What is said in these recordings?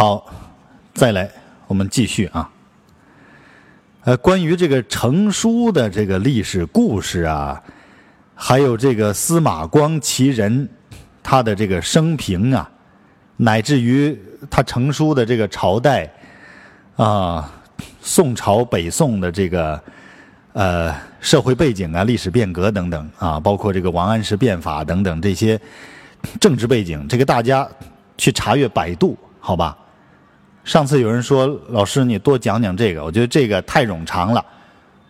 好，再来，我们继续啊。呃，关于这个成书的这个历史故事啊，还有这个司马光其人他的这个生平啊，乃至于他成书的这个朝代啊，宋朝、北宋的这个呃社会背景啊、历史变革等等啊，包括这个王安石变法等等这些政治背景，这个大家去查阅百度，好吧？上次有人说老师你多讲讲这个，我觉得这个太冗长了。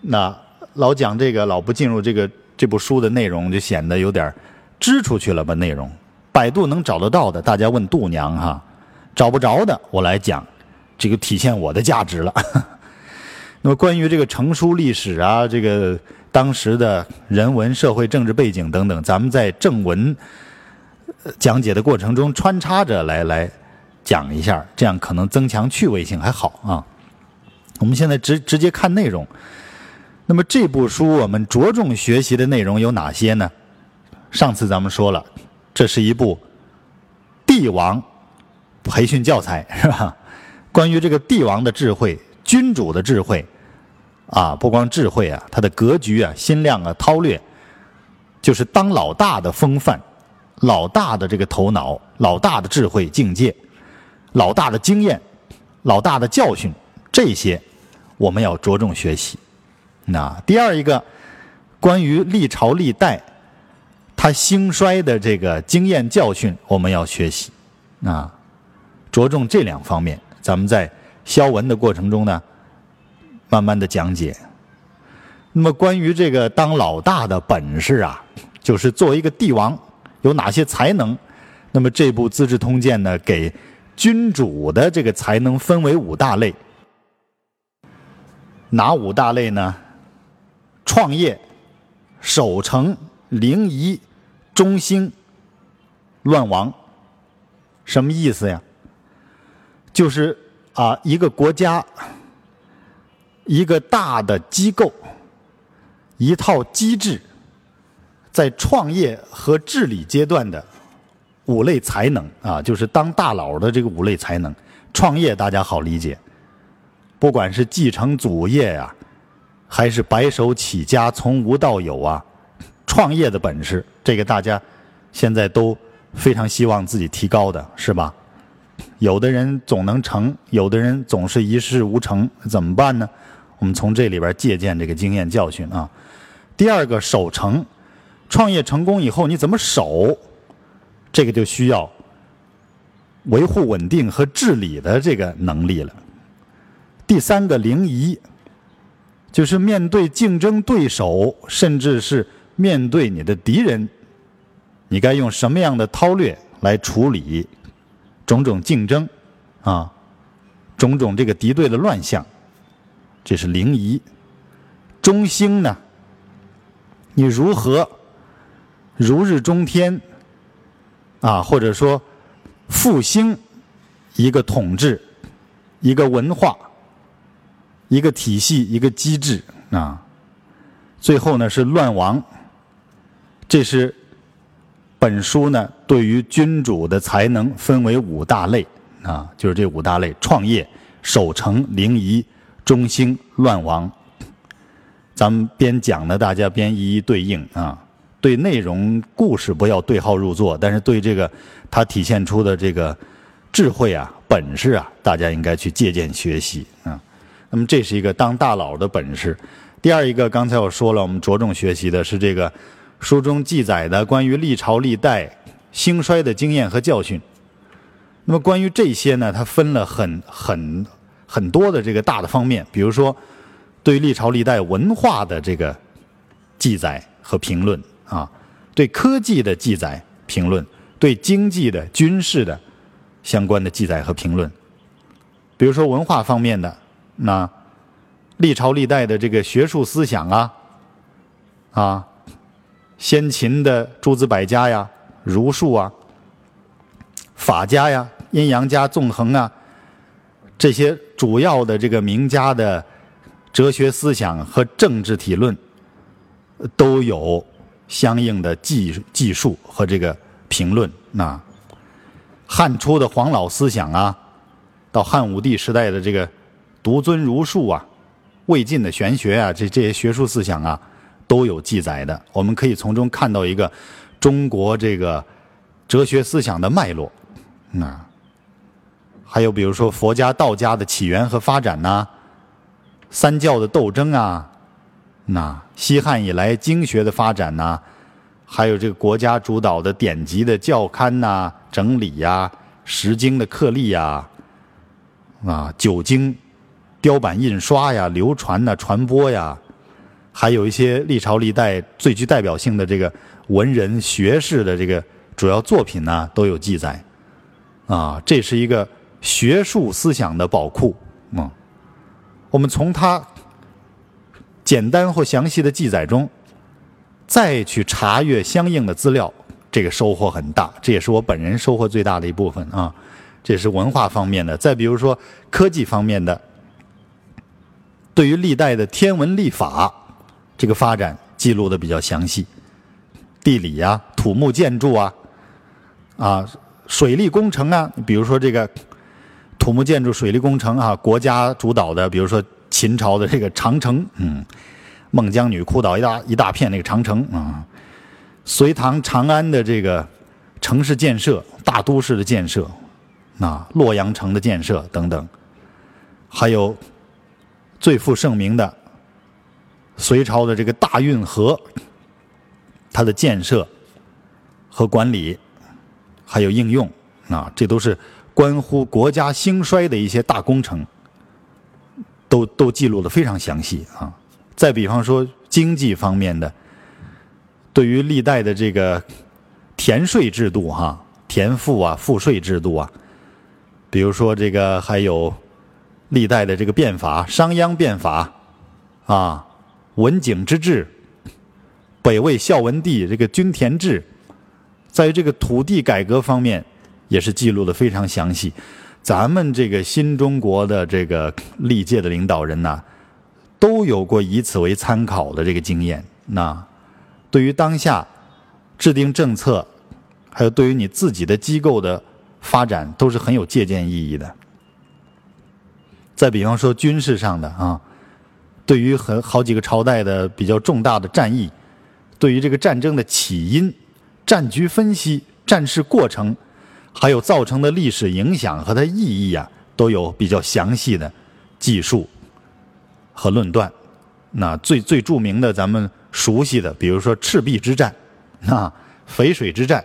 那老讲这个，老不进入这个这部书的内容，就显得有点支出去了吧？内容，百度能找得到的，大家问度娘哈；找不着的，我来讲，这个体现我的价值了。那么关于这个成书历史啊，这个当时的人文、社会、政治背景等等，咱们在正文讲解的过程中穿插着来来。讲一下，这样可能增强趣味性还好啊。我们现在直直接看内容。那么这部书我们着重学习的内容有哪些呢？上次咱们说了，这是一部帝王培训教材，是吧？关于这个帝王的智慧、君主的智慧啊，不光智慧啊，他的格局啊、心量啊、韬略，就是当老大的风范、老大的这个头脑、老大的智慧境界。老大的经验，老大的教训，这些我们要着重学习。那第二一个，关于历朝历代他兴衰的这个经验教训，我们要学习。啊，着重这两方面，咱们在消文的过程中呢，慢慢的讲解。那么关于这个当老大的本事啊，就是作为一个帝王有哪些才能？那么这部《资治通鉴》呢，给君主的这个才能分为五大类，哪五大类呢？创业、守成、灵仪、中兴、乱亡。什么意思呀？就是啊，一个国家、一个大的机构、一套机制，在创业和治理阶段的。五类才能啊，就是当大佬的这个五类才能。创业大家好理解，不管是继承祖业呀，还是白手起家从无到有啊，创业的本事，这个大家现在都非常希望自己提高的是吧？有的人总能成，有的人总是一事无成，怎么办呢？我们从这里边借鉴这个经验教训啊。第二个守成，创业成功以后你怎么守？这个就需要维护稳定和治理的这个能力了。第三个灵仪，就是面对竞争对手，甚至是面对你的敌人，你该用什么样的韬略来处理种种竞争啊，种种这个敌对的乱象，这是灵仪。中兴呢，你如何如日中天？啊，或者说复兴一个统治、一个文化、一个体系、一个机制啊，最后呢是乱亡。这是本书呢对于君主的才能分为五大类啊，就是这五大类：创业、守成、灵仪、中兴、乱亡。咱们边讲呢，大家边一一对应啊。对内容故事不要对号入座，但是对这个它体现出的这个智慧啊、本事啊，大家应该去借鉴学习啊。那么这是一个当大佬的本事。第二一个，刚才我说了，我们着重学习的是这个书中记载的关于历朝历代兴衰的经验和教训。那么关于这些呢，它分了很很很多的这个大的方面，比如说对历朝历代文化的这个记载和评论。啊，对科技的记载评论，对经济的、军事的相关的记载和评论，比如说文化方面的，那历朝历代的这个学术思想啊，啊，先秦的诸子百家呀、儒术啊、法家呀、阴阳家、纵横啊，这些主要的这个名家的哲学思想和政治体论都有。相应的技技术和这个评论，那汉初的黄老思想啊，到汉武帝时代的这个独尊儒术啊，魏晋的玄学啊，这这些学术思想啊，都有记载的。我们可以从中看到一个中国这个哲学思想的脉络。那还有比如说佛家、道家的起源和发展呐，三教的斗争啊，那西汉以来经学的发展呐，还有这个国家主导的典籍的校刊呐、整理呀、石经的刻立呀。啊，酒精、雕版印刷呀，流传呐，传播呀，还有一些历朝历代最具代表性的这个文人学士的这个主要作品呢，都有记载。啊，这是一个学术思想的宝库。嗯，我们从它简单或详细的记载中，再去查阅相应的资料，这个收获很大。这也是我本人收获最大的一部分啊。这是文化方面的，再比如说科技方面的，对于历代的天文历法这个发展记录的比较详细，地理呀、土木建筑啊、啊水利工程啊，比如说这个土木建筑、水利工程啊，国家主导的，比如说秦朝的这个长城，嗯，孟姜女哭倒一大一大片那个长城啊，隋唐长安的这个城市建设、大都市的建设。啊，洛阳城的建设等等，还有最负盛名的隋朝的这个大运河，它的建设和管理，还有应用啊，这都是关乎国家兴衰的一些大工程，都都记录的非常详细啊。再比方说经济方面的，对于历代的这个田税制度哈，田赋啊，赋税制度啊。比如说，这个还有历代的这个变法，商鞅变法，啊，文景之治，北魏孝文帝这个均田制，在于这个土地改革方面，也是记录的非常详细。咱们这个新中国的这个历届的领导人呐，都有过以此为参考的这个经验。那对于当下制定政策，还有对于你自己的机构的。发展都是很有借鉴意义的。再比方说军事上的啊，对于很好几个朝代的比较重大的战役，对于这个战争的起因、战局分析、战事过程，还有造成的历史影响和它意义啊，都有比较详细的记述和论断。那最最著名的咱们熟悉的，比如说赤壁之战、啊淝水之战，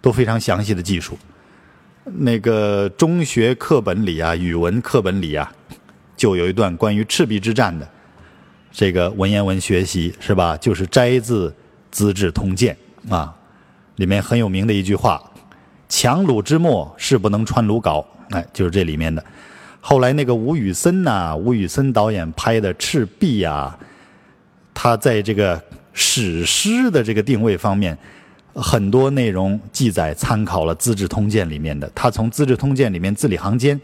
都非常详细的记述。那个中学课本里啊，语文课本里啊，就有一段关于赤壁之战的这个文言文学习，是吧？就是摘自《资治通鉴》啊，里面很有名的一句话：“强弩之末，是不能穿鲁缟。”哎，就是这里面的。后来那个吴宇森呐，吴宇森导演拍的《赤壁》呀，他在这个史诗的这个定位方面。很多内容记载参考了《资治通鉴》里面的，他从《资治通鉴》里面字里行间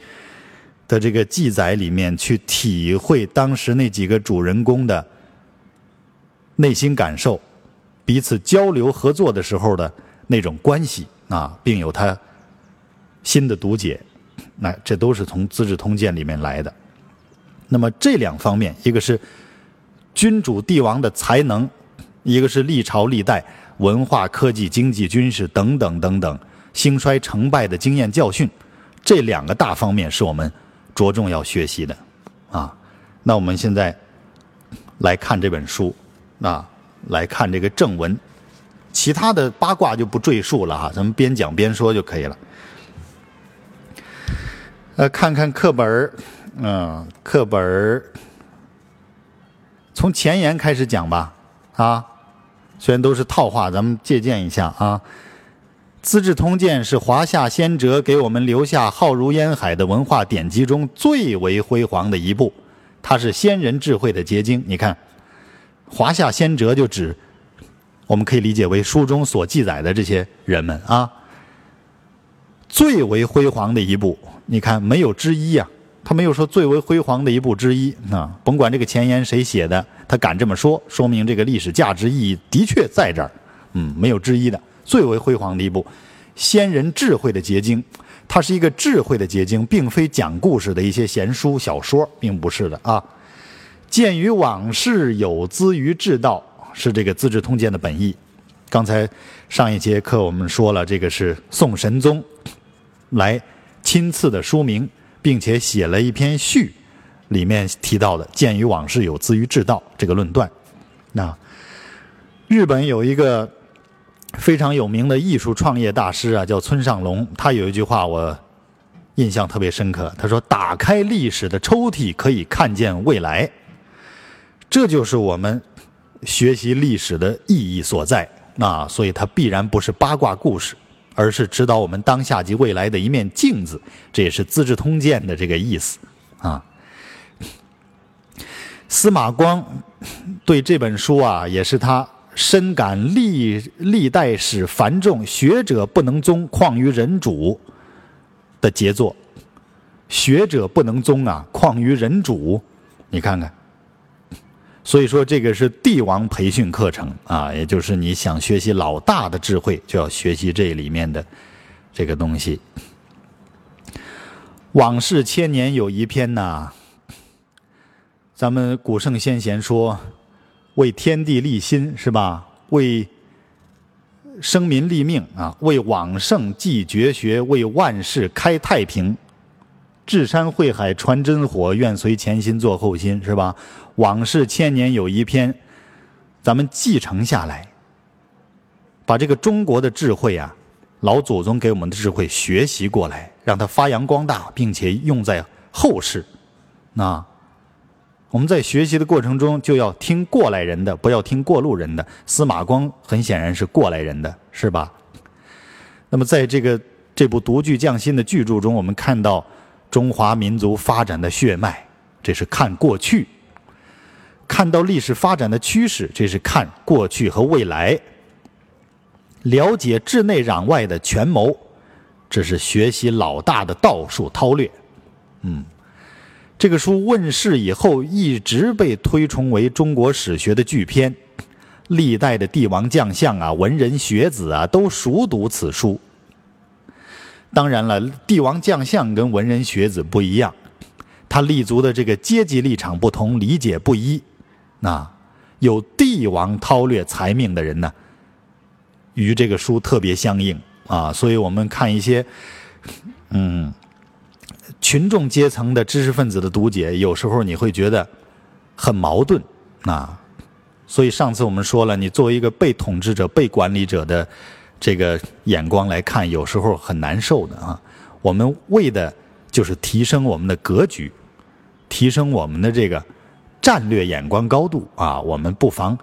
的这个记载里面去体会当时那几个主人公的内心感受，彼此交流合作的时候的那种关系啊，并有他新的读解，那这都是从《资治通鉴》里面来的。那么这两方面，一个是君主帝王的才能，一个是历朝历代。文化、科技、经济、军事等等等等，兴衰成败的经验教训，这两个大方面是我们着重要学习的，啊，那我们现在来看这本书，啊，来看这个正文，其他的八卦就不赘述了哈，咱们边讲边说就可以了。呃，看看课本儿，嗯，课本儿从前言开始讲吧，啊。虽然都是套话，咱们借鉴一下啊，《资治通鉴》是华夏先哲给我们留下浩如烟海的文化典籍中最为辉煌的一部，它是先人智慧的结晶。你看，华夏先哲就指，我们可以理解为书中所记载的这些人们啊，最为辉煌的一部，你看没有之一呀。他没有说最为辉煌的一部之一啊，甭管这个前言谁写的，他敢这么说，说明这个历史价值意义的确在这儿，嗯，没有之一的最为辉煌的一部，先人智慧的结晶，它是一个智慧的结晶，并非讲故事的一些闲书小说，并不是的啊。鉴于往事有资于治道，是这个《资治通鉴》的本意。刚才上一节课我们说了，这个是宋神宗来亲赐的书名，并且写了一篇序，里面提到的“鉴于往事有资于治道”这个论断。那日本有一个非常有名的艺术创业大师啊，叫村上隆，他有一句话我印象特别深刻，他说：“打开历史的抽屉，可以看见未来。”这就是我们学习历史的意义所在啊！所以它必然不是八卦故事，而是指导我们当下及未来的一面镜子。这也是《资治通鉴》的这个意思啊。司马光对这本书啊，也是他深感历历代史繁重，学者不能宗，况于人主的杰作。学者不能宗啊，况于人主，你看看。所以说，这个是帝王培训课程啊，也就是你想学习老大的智慧，就要学习这里面的这个东西。往事千年有一篇呐，咱们古圣先贤说，为天地立心是吧？为生民立命啊，为往圣继绝学，为万世开太平。智山慧海传真火，愿随前心做后心，是吧？往事千年有一篇，咱们继承下来，把这个中国的智慧啊，老祖宗给我们的智慧学习过来，让它发扬光大，并且用在后世。那我们在学习的过程中，就要听过来人的，不要听过路人的。司马光很显然是过来人的，是吧？那么在这个这部独具匠心的巨著中，我们看到。中华民族发展的血脉，这是看过去；看到历史发展的趋势，这是看过去和未来；了解治内攘外的权谋，这是学习老大的道术韬略。嗯，这个书问世以后，一直被推崇为中国史学的巨篇，历代的帝王将相啊、文人学子啊，都熟读此书。当然了，帝王将相跟文人学子不一样，他立足的这个阶级立场不同，理解不一。那有帝王韬略才命的人呢，与这个书特别相应啊。所以我们看一些，嗯，群众阶层的知识分子的读解，有时候你会觉得很矛盾啊。所以上次我们说了，你作为一个被统治者、被管理者的。这个眼光来看，有时候很难受的啊。我们为的就是提升我们的格局，提升我们的这个战略眼光高度啊。我们不妨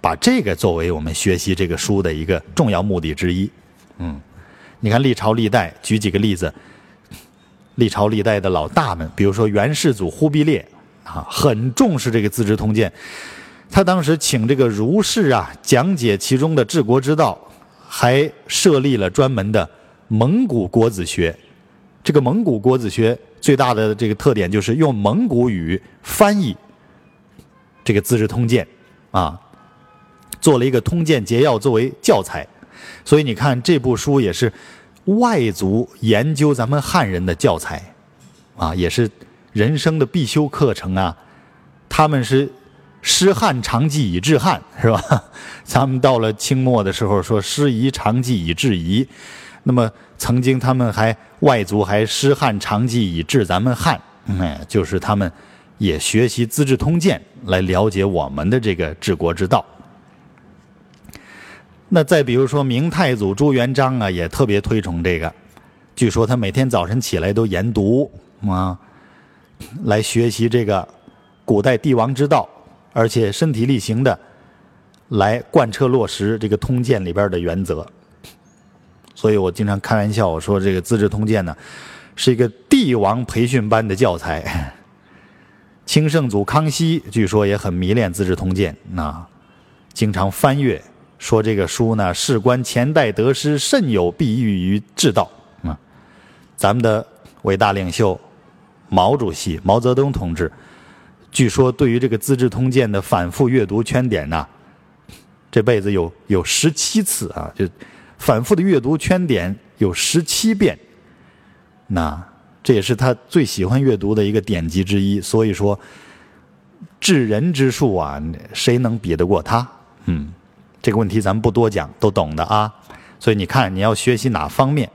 把这个作为我们学习这个书的一个重要目的之一。嗯，你看历朝历代，举几个例子，历朝历代的老大们，比如说元世祖忽必烈啊，很重视这个《资治通鉴》，他当时请这个儒士啊讲解其中的治国之道。还设立了专门的蒙古国子学，这个蒙古国子学最大的这个特点就是用蒙古语翻译这个《资治通鉴》，啊，做了一个通鉴节要作为教材，所以你看这部书也是外族研究咱们汉人的教材，啊，也是人生的必修课程啊，他们是。诗汉长记以治汉，是吧？咱们到了清末的时候说诗夷长记以治夷，那么曾经他们还外族还诗汉长记以治咱们汉，哎，就是他们也学习《资治通鉴》来了解我们的这个治国之道。那再比如说明太祖朱元璋啊，也特别推崇这个，据说他每天早晨起来都研读啊，来学习这个古代帝王之道。而且身体力行的来贯彻落实这个通鉴里边的原则，所以我经常开玩笑我说这个《资治通鉴》呢是一个帝王培训班的教材。清圣祖康熙据说也很迷恋《资治通鉴》，那经常翻阅，说这个书呢事关前代得失，甚有裨益于治道。啊，咱们的伟大领袖毛主席毛泽东同志。据说，对于这个《资治通鉴》的反复阅读圈点呢，这辈子有有十七次啊，就反复的阅读圈点有十七遍，那这也是他最喜欢阅读的一个典籍之一。所以说，治人之术啊，谁能比得过他？嗯，这个问题咱们不多讲，都懂的啊。所以你看，你要学习哪方面？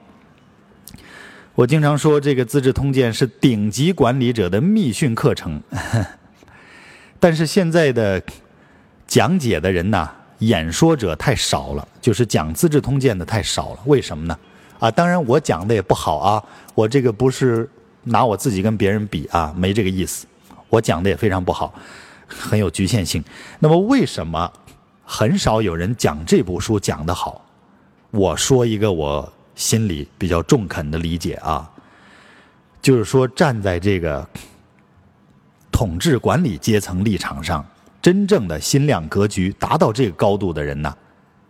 我经常说，这个《资治通鉴》是顶级管理者的密训课程。但是现在的讲解的人呐，演说者太少了，就是讲《资治通鉴》的太少了。为什么呢？啊，当然我讲的也不好啊，我这个不是拿我自己跟别人比啊，没这个意思。我讲的也非常不好，很有局限性。那么为什么很少有人讲这部书讲得好？我说一个我。心里比较中肯的理解啊，就是说站在这个统治管理阶层立场上，真正的心量格局达到这个高度的人呢，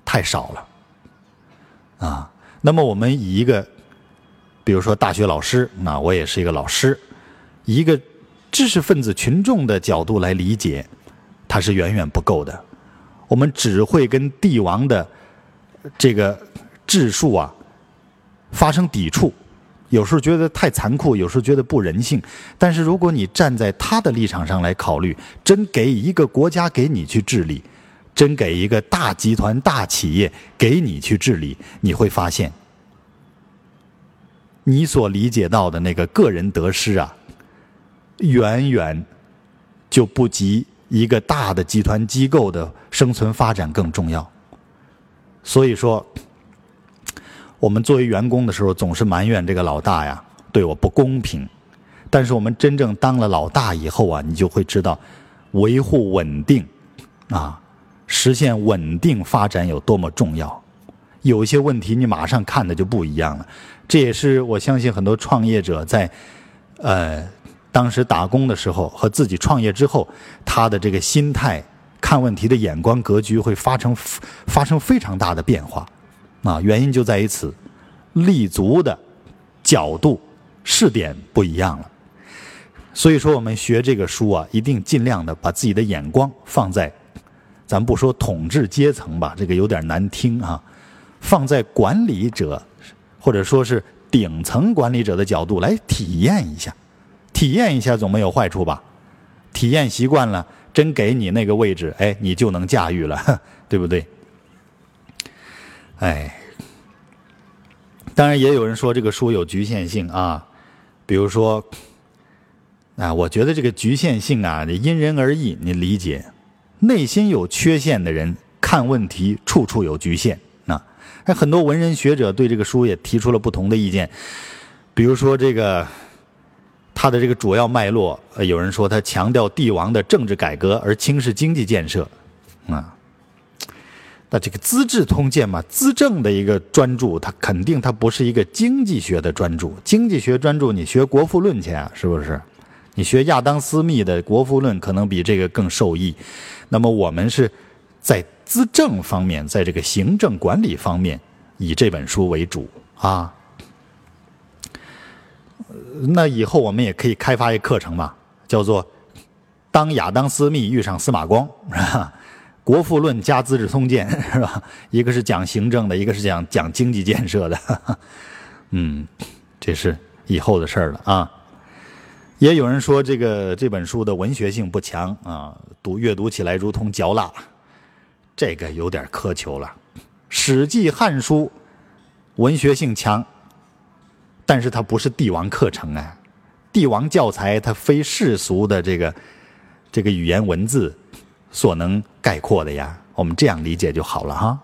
太少了啊。那么我们以一个，比如说大学老师，那我也是一个老师，一个知识分子群众的角度来理解，它是远远不够的。我们只会跟帝王的这个治术啊。发生抵触，有时候觉得太残酷，有时候觉得不人性。但是如果你站在他的立场上来考虑，真给一个国家给你去治理，真给一个大集团、大企业给你去治理，你会发现，你所理解到的那个个人得失啊，远远就不及一个大的集团机构的生存发展更重要。所以说。我们作为员工的时候，总是埋怨这个老大呀对我不公平。但是我们真正当了老大以后啊，你就会知道，维护稳定，啊，实现稳定发展有多么重要。有一些问题你马上看的就不一样了。这也是我相信很多创业者在，呃，当时打工的时候和自己创业之后，他的这个心态、看问题的眼光、格局会发生发生非常大的变化。啊，原因就在于此，立足的角度、试点不一样了。所以说，我们学这个书啊，一定尽量的把自己的眼光放在，咱不说统治阶层吧，这个有点难听啊，放在管理者或者说是顶层管理者的角度来体验一下，体验一下总没有坏处吧？体验习惯了，真给你那个位置，哎，你就能驾驭了，对不对？哎，当然也有人说这个书有局限性啊，比如说，啊，我觉得这个局限性啊，因人而异，你理解。内心有缺陷的人看问题处处有局限啊。那很多文人学者对这个书也提出了不同的意见，比如说这个他的这个主要脉络，有人说他强调帝王的政治改革而轻视经济建设，啊。那这个《资治通鉴》嘛，资政的一个专著，它肯定它不是一个经济学的专著。经济学专著，你学《国富论》去啊，是不是？你学亚当·斯密的《国富论》，可能比这个更受益。那么我们是在资政方面，在这个行政管理方面，以这本书为主啊。那以后我们也可以开发一课程嘛，叫做“当亚当·斯密遇上司马光”，是吧？《国富论》加《资治通鉴》是吧？一个是讲行政的，一个是讲讲经济建设的。嗯，这是以后的事儿了啊。也有人说这个这本书的文学性不强啊，读阅读起来如同嚼蜡，这个有点苛求了。《史记》《汉书》文学性强，但是它不是帝王课程啊，帝王教材它非世俗的这个这个语言文字。所能概括的呀，我们这样理解就好了哈。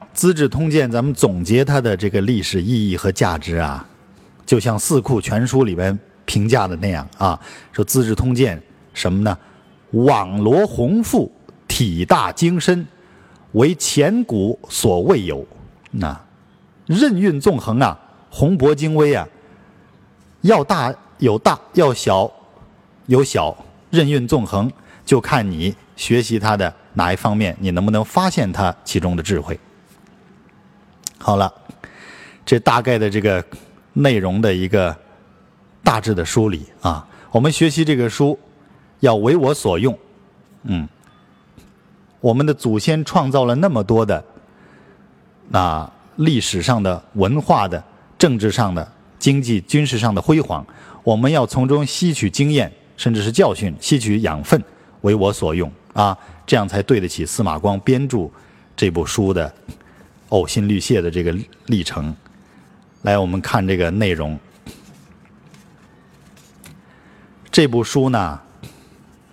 《资治通鉴》，咱们总结它的这个历史意义和价值啊，就像《四库全书》里边评价的那样啊，说《资治通鉴》什么呢？网罗宏富，体大精深，为前古所未有。那任运纵横啊，宏博精微啊，要大有大，要小有小，任运纵横。就看你学习他的哪一方面，你能不能发现他其中的智慧。好了，这大概的这个内容的一个大致的梳理啊。我们学习这个书要为我所用，嗯，我们的祖先创造了那么多的那历史上的、文化的、政治上的经济、军事上的辉煌，我们要从中吸取经验，甚至是教训，吸取养分，为我所用啊，这样才对得起司马光编著这部书的呕心沥血的这个历程。来，我们看这个内容。这部书呢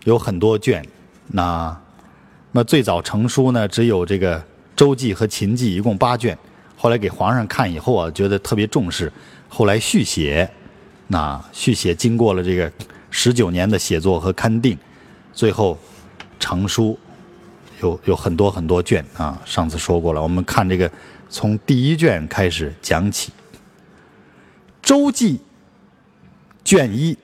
有很多卷，那那最早成书呢只有这个周记和秦记，一共八卷。后来给皇上看以后啊，觉得特别重视，后来续写。那续写经过了这个十九年的写作和勘定，最后成书，有有很多很多卷啊。上次说过了，我们看这个从第一卷开始讲起，《周记》卷一。